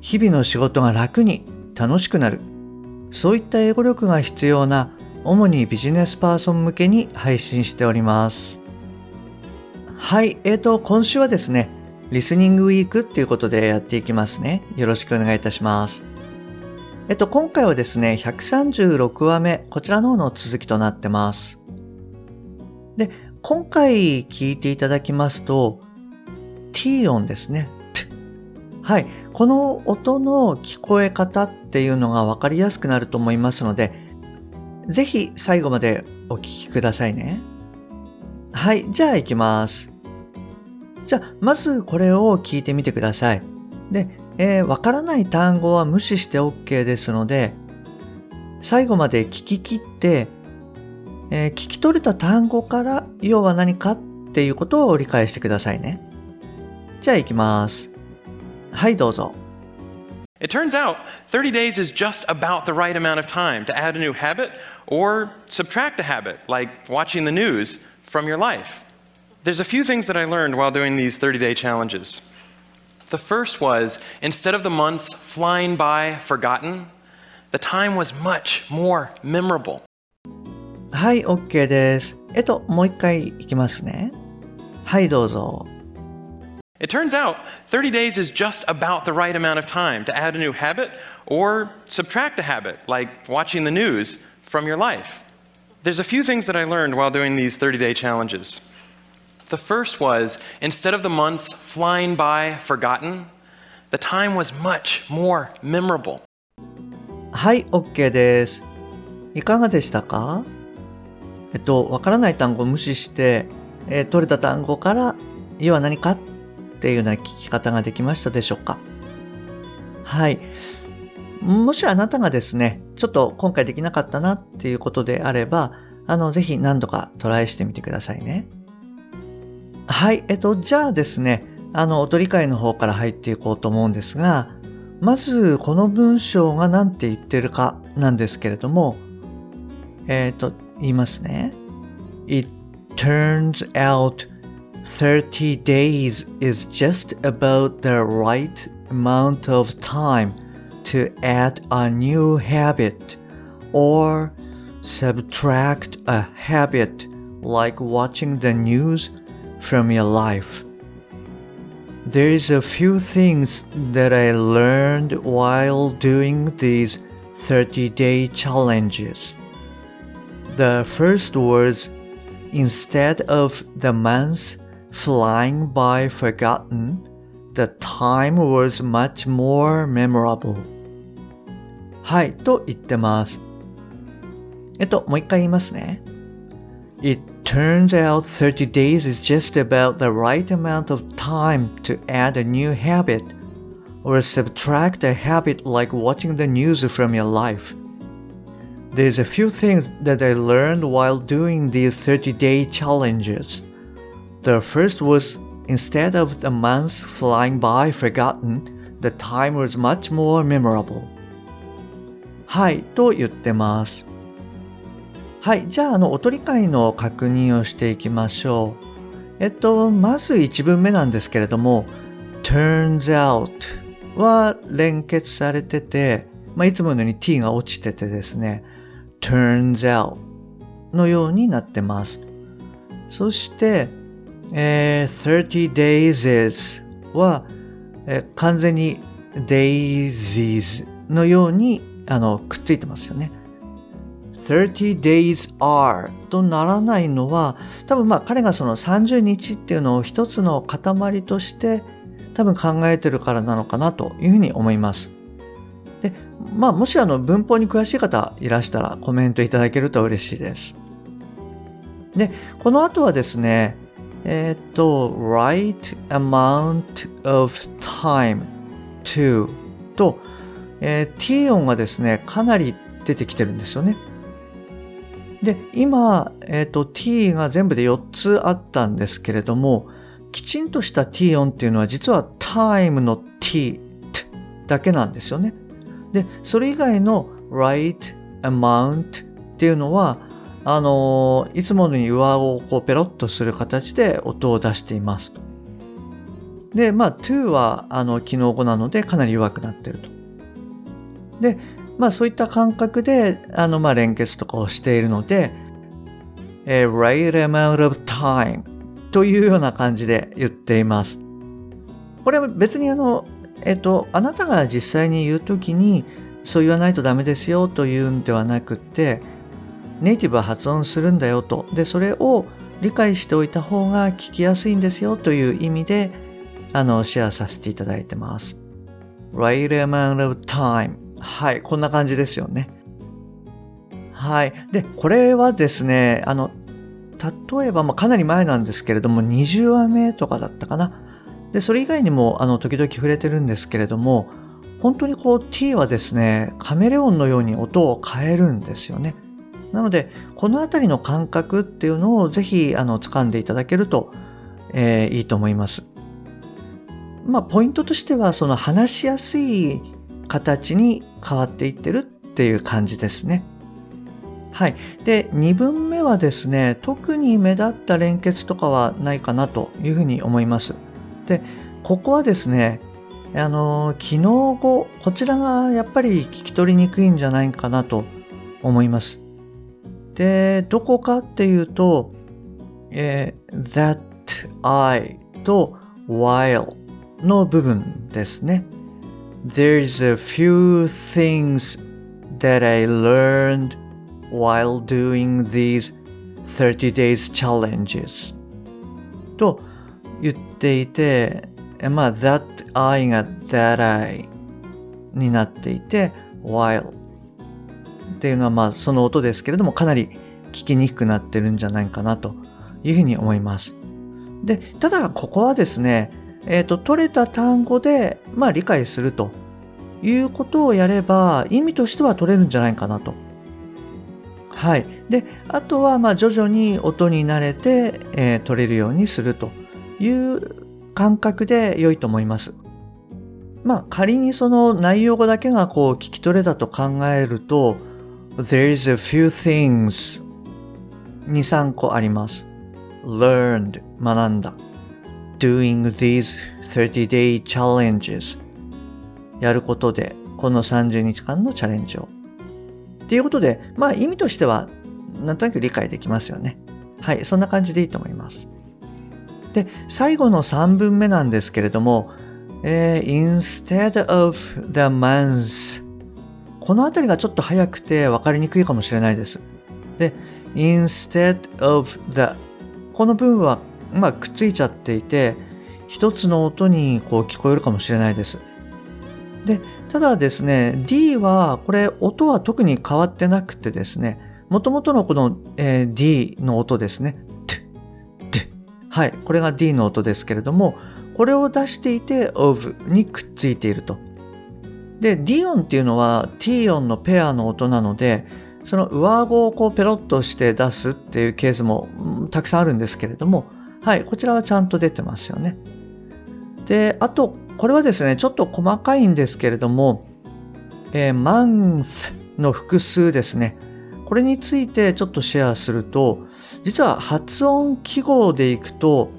日々の仕事が楽に楽しくなる。そういった英語力が必要な主にビジネスパーソン向けに配信しております。はいえーと今週はですねリスニングウィークっていうことでやっていきますね。よろしくお願いいたします。えっと今回はですね136話目こちらの方の続きとなってます。で今回聞いていただきますと T 音ですね。はい。この音の聞こえ方っていうのが分かりやすくなると思いますので、ぜひ最後までお聞きくださいね。はい、じゃあ行きます。じゃあ、まずこれを聞いてみてください。で、えー、わからない単語は無視して OK ですので、最後まで聞き切って、えー、聞き取れた単語から要は何かっていうことを理解してくださいね。じゃあ行きます。はいどうぞ It turns out 30 days is just about the right amount of time to add a new habit or subtract a habit, like watching the news, from your life. There's a few things that I learned while doing these 30 day challenges. The first was instead of the months flying by forgotten, the time was much more memorable. はい、OK です。えっと、もう一回いきますね。はい、どうぞ。 It turns out 30 days is just about the right amount of time to add a new habit or subtract a habit, like watching the news, from your life. There's a few things that I learned while doing these 30 day challenges. The first was instead of the months flying by forgotten, the time was much more memorable. はい、OK です。いかがでしたかえっと、わからない単語を無視して、えー、取れた単語から、要は何かっ っていうような聞き方ができましたでしょうか？はい。もしあなたがですね、ちょっと今回できなかったなっていうことであれば、あの、ぜひ何度かトライしてみてくださいね。はい。えっと、じゃあですね、あの、音理解の方から入っていこうと思うんですが、まず、この文章が何て言ってるかなんですけれども、えっ、と、言いますね。It turns out 30 days is just about the right amount of time to add a new habit or subtract a habit like watching the news from your life. There's a few things that I learned while doing these 30 day challenges. The first was instead of the months flying by forgotten, the time was much more memorable. はい、と言ってます。えっと、もう一回言いますね。It turns out 30 days is just about the right amount of time to add a new habit or subtract a habit like watching the news from your life. There's a few things that I learned while doing these 30 day challenges. The first was instead of the months flying by forgotten, the time was much more memorable. はい、と言ってます。はい、じゃあ、あの、音理解の確認をしていきましょう。えっと、まず1文目なんですけれども、turns out は連結されてて、まあ、いつものように t が落ちててですね、turns out のようになってます。そして、えー、30 days is は、えー、完全に daisies のようにあのくっついてますよね。30 days are とならないのは多分まあ彼がその30日っていうのを一つの塊として多分考えてるからなのかなというふうに思います。で、まあもしあの文法に詳しい方いらしたらコメントいただけると嬉しいです。で、この後はですね、えっ、と、right amount of time to と、えー、t 音がですね、かなり出てきてるんですよね。で、今、えっ、ー、と、t が全部で4つあったんですけれども、きちんとした t 音っていうのは実は time の t だけなんですよね。で、それ以外の right, amount っていうのは、あのいつものように上をこうペロッとする形で音を出していますと。で、まあ、to はあの機能語なのでかなり弱くなってると。で、まあそういった感覚で、あの、まあ連結とかをしているので、a right amount of time というような感じで言っています。これは別にあの、えっと、あなたが実際に言うときに、そう言わないとダメですよというんではなくて、ネイティブは発音するんだよと。で、それを理解しておいた方が聞きやすいんですよという意味で、あの、シェアさせていただいてます。right amount of time はい、こんな感じですよね。はい。で、これはですね、あの、例えば、まあ、かなり前なんですけれども、20話目とかだったかな。で、それ以外にも、あの、時々触れてるんですけれども、本当にこう t はですね、カメレオンのように音を変えるんですよね。なので、このあたりの感覚っていうのをぜひ、あの、掴んでいただけると、えー、いいと思います。まあ、ポイントとしては、その話しやすい形に変わっていってるっていう感じですね。はい。で、2分目はですね、特に目立った連結とかはないかなというふうに思います。で、ここはですね、あの、機能語、こちらがやっぱり聞き取りにくいんじゃないかなと思います。で、どこかっていうと、えー、that I と while の部分ですね。There's a few things that I learned while doing these 30 days challenges と言っていて、まあ、that I が that I になっていて、while っていうのはまあその音ですけれどもかなり聞きにくくなってるんじゃないかなというふうに思います。で、ただここはですね、えっ、ー、と、取れた単語で、まあ、理解するということをやれば、意味としては取れるんじゃないかなと。はい。で、あとは、まあ、徐々に音に慣れて、えー、取れるようにするという感覚で良いと思います。まあ、仮にその内容語だけがこう聞き取れたと考えると、There is a few things 2、3個あります。learned 学んだ。doing these 30-day challenges やることで、この30日間のチャレンジを。っていうことで、まあ意味としては、なんとなく理解できますよね。はい、そんな感じでいいと思います。で、最後の3分目なんですけれども、えー、instead of the month このあたりがちょっと早くて分かりにくいかもしれないです。で、instead of the この文はまあ、くっついちゃっていて、一つの音にこう聞こえるかもしれないです。で、ただですね、D は、これ音は特に変わってなくてですね、もともとのこの、えー、D の音ですね。はい、これが D の音ですけれども、これを出していて of にくっついていると。で、D 音っていうのは T 音のペアの音なので、その上顎をこうペロッとして出すっていうケースもたくさんあるんですけれども、はい、こちらはちゃんと出てますよね。で、あと、これはですね、ちょっと細かいんですけれども、えー、month の複数ですね。これについてちょっとシェアすると、実は発音記号でいくと、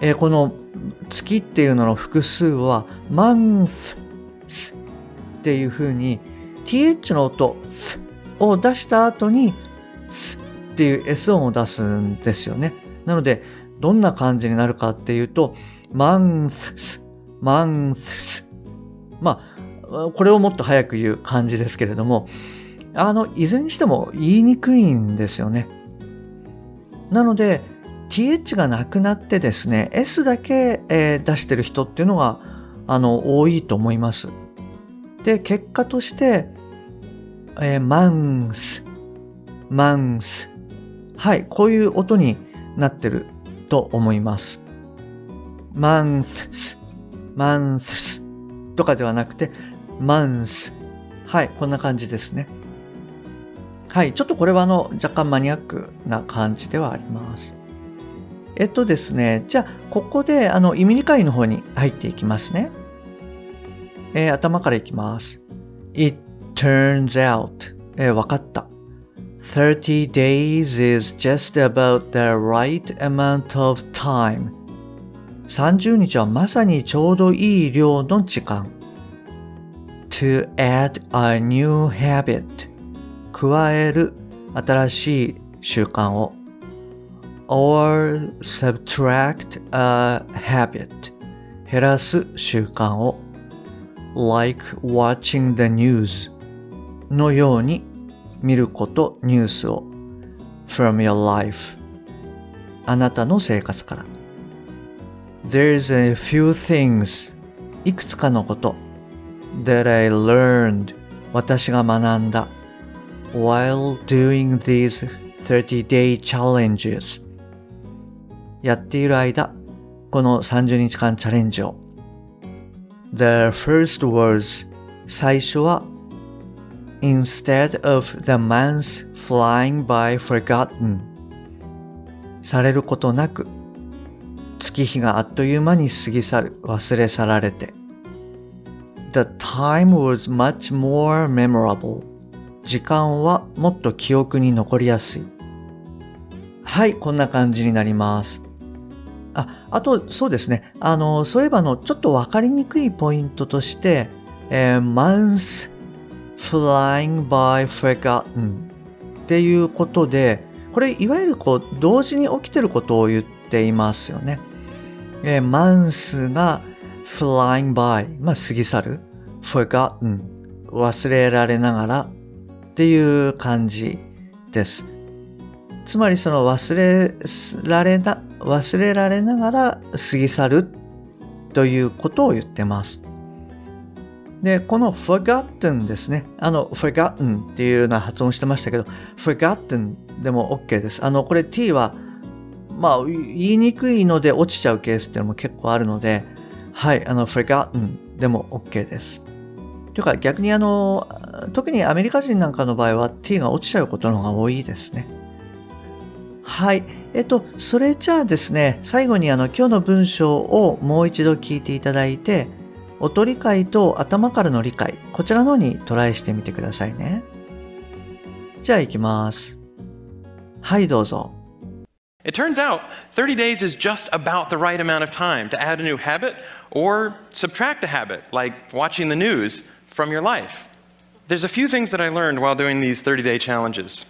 えー、この月っていうのの複数は month っていう風に th の音を出した後にスっていう s 音を出すんですよね。なので、どんな感じになるかっていうと、months, months。まあ、これをもっと早く言う感じですけれども、あの、いずれにしても言いにくいんですよね。なので、th がなくなってですね、s だけ、え、出してる人っていうのが、あの、多いと思います。で、結果として、えー、months, months。はい、こういう音になってると思います。months, months とかではなくて month。はい、こんな感じですね。はい、ちょっとこれはあの若干マニアックな感じではあります。えっとですね、じゃあここであの意味理解の方に入っていきますね。えー頭からいきます。It turns out、えーわかった。30 days is just about the right amount of time. 30日はまさにちょうどいい量の時間。to add a new habit 加える新しい習慣を or subtract a habit 減らす習慣を like watching the news のように見ることニュースを from your life あなたの生活から There's a few things いくつかのこと that I learned 私が学んだ while doing these 30-day challenges やっている間この30日間チャレンジを The first was 最初は Instead of the months flying by forgotten されることなく月日があっという間に過ぎ去る忘れ去られて The time was much more memorable 時間はもっと記憶に残りやすいはいこんな感じになりますああとそうですねあのそういえばのちょっと分かりにくいポイントとして、えー months flying by forgotten っていうことでこれいわゆるこう同時に起きてることを言っていますよね。えー、マンスが flying by、まあ、過ぎ去る forgotten 忘れられながらっていう感じです。つまりその忘れられな忘れられながら過ぎ去るということを言ってます。で、この forgotten ですね。あの forgotten っていうような発音してましたけど、forgotten でも OK です。あの、これ t はまあ、言いにくいので落ちちゃうケースっていうのも結構あるので、はい、あの、forgotten でも OK です。というか逆にあの、特にアメリカ人なんかの場合は t が落ちちゃうことの方が多いですね。はい。えっと、それじゃあですね、最後にあの、今日の文章をもう一度聞いていただいて、音理解と頭からの理解、こちらの方にトライしてみてくださいね。じゃあ行きます。はい、どうぞ。It turns out 30 days is just about the right amount of time to add a new habit or subtract a habit, like watching the news, from your life. There's a few things that I learned while doing these 30 day challenges.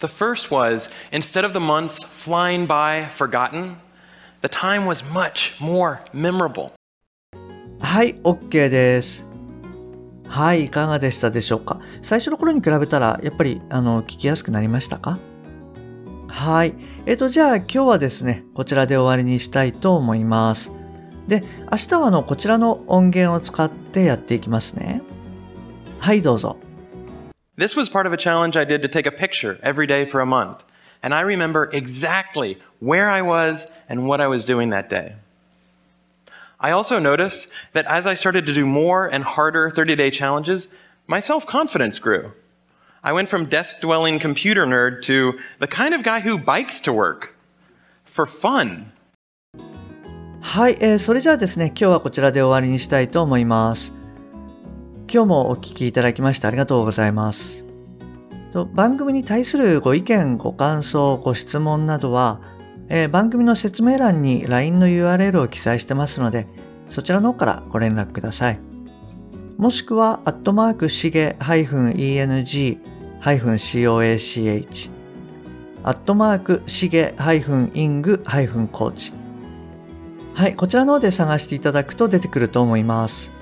The first was instead of the months flying by forgotten, the time was much more memorable. はい、OK です。はい、いかがでしたでしょうか？最初の頃に比べたら、やっぱり、あの、聞きやすくなりましたか？はい。えっと、じゃあ今日はですね、こちらで終わりにしたいと思います。で、明日はあの、こちらの音源を使ってやっていきますね。はい、どうぞ。This was part of a challenge I did to take a picture every day for a month. And I remember exactly where I was and what I was doing that day. I also noticed that as I started to do more and harder 30 day challenges, my self confidence grew. I went from desk dwelling computer nerd to the kind of guy who bikes to work for fun. はい、えーそれじゃあですね、今日はこちらで終わりにしたいと思います。 今日もお聞きいただきましてありがとうございます。と番組に対するご意見、ご感想、ご質問などは、えー番組の説明欄に LINE の URL を記載してますので、そちらの方からご連絡ください。もしくは、アットマークしげ -eng-coach アットマークしげ -ing-coach はい、こちらの方で探していただくと出てくると思います。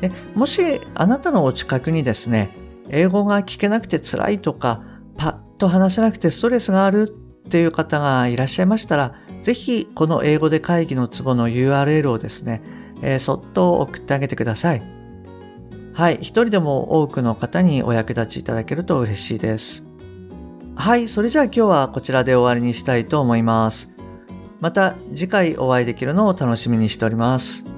でもしあなたのお近くにですね、英語が聞けなくて辛いとか、パッと話せなくてストレスがあるっていう方がいらっしゃいましたら、ぜひこの英語で会議のツボの URL をですね、えーそっと送ってあげてください。はい、一人でも多くの方にお役立ちいただけると嬉しいです。はい、それじゃあ今日はこちらで終わりにしたいと思います。また次回お会いできるのを楽しみにしております。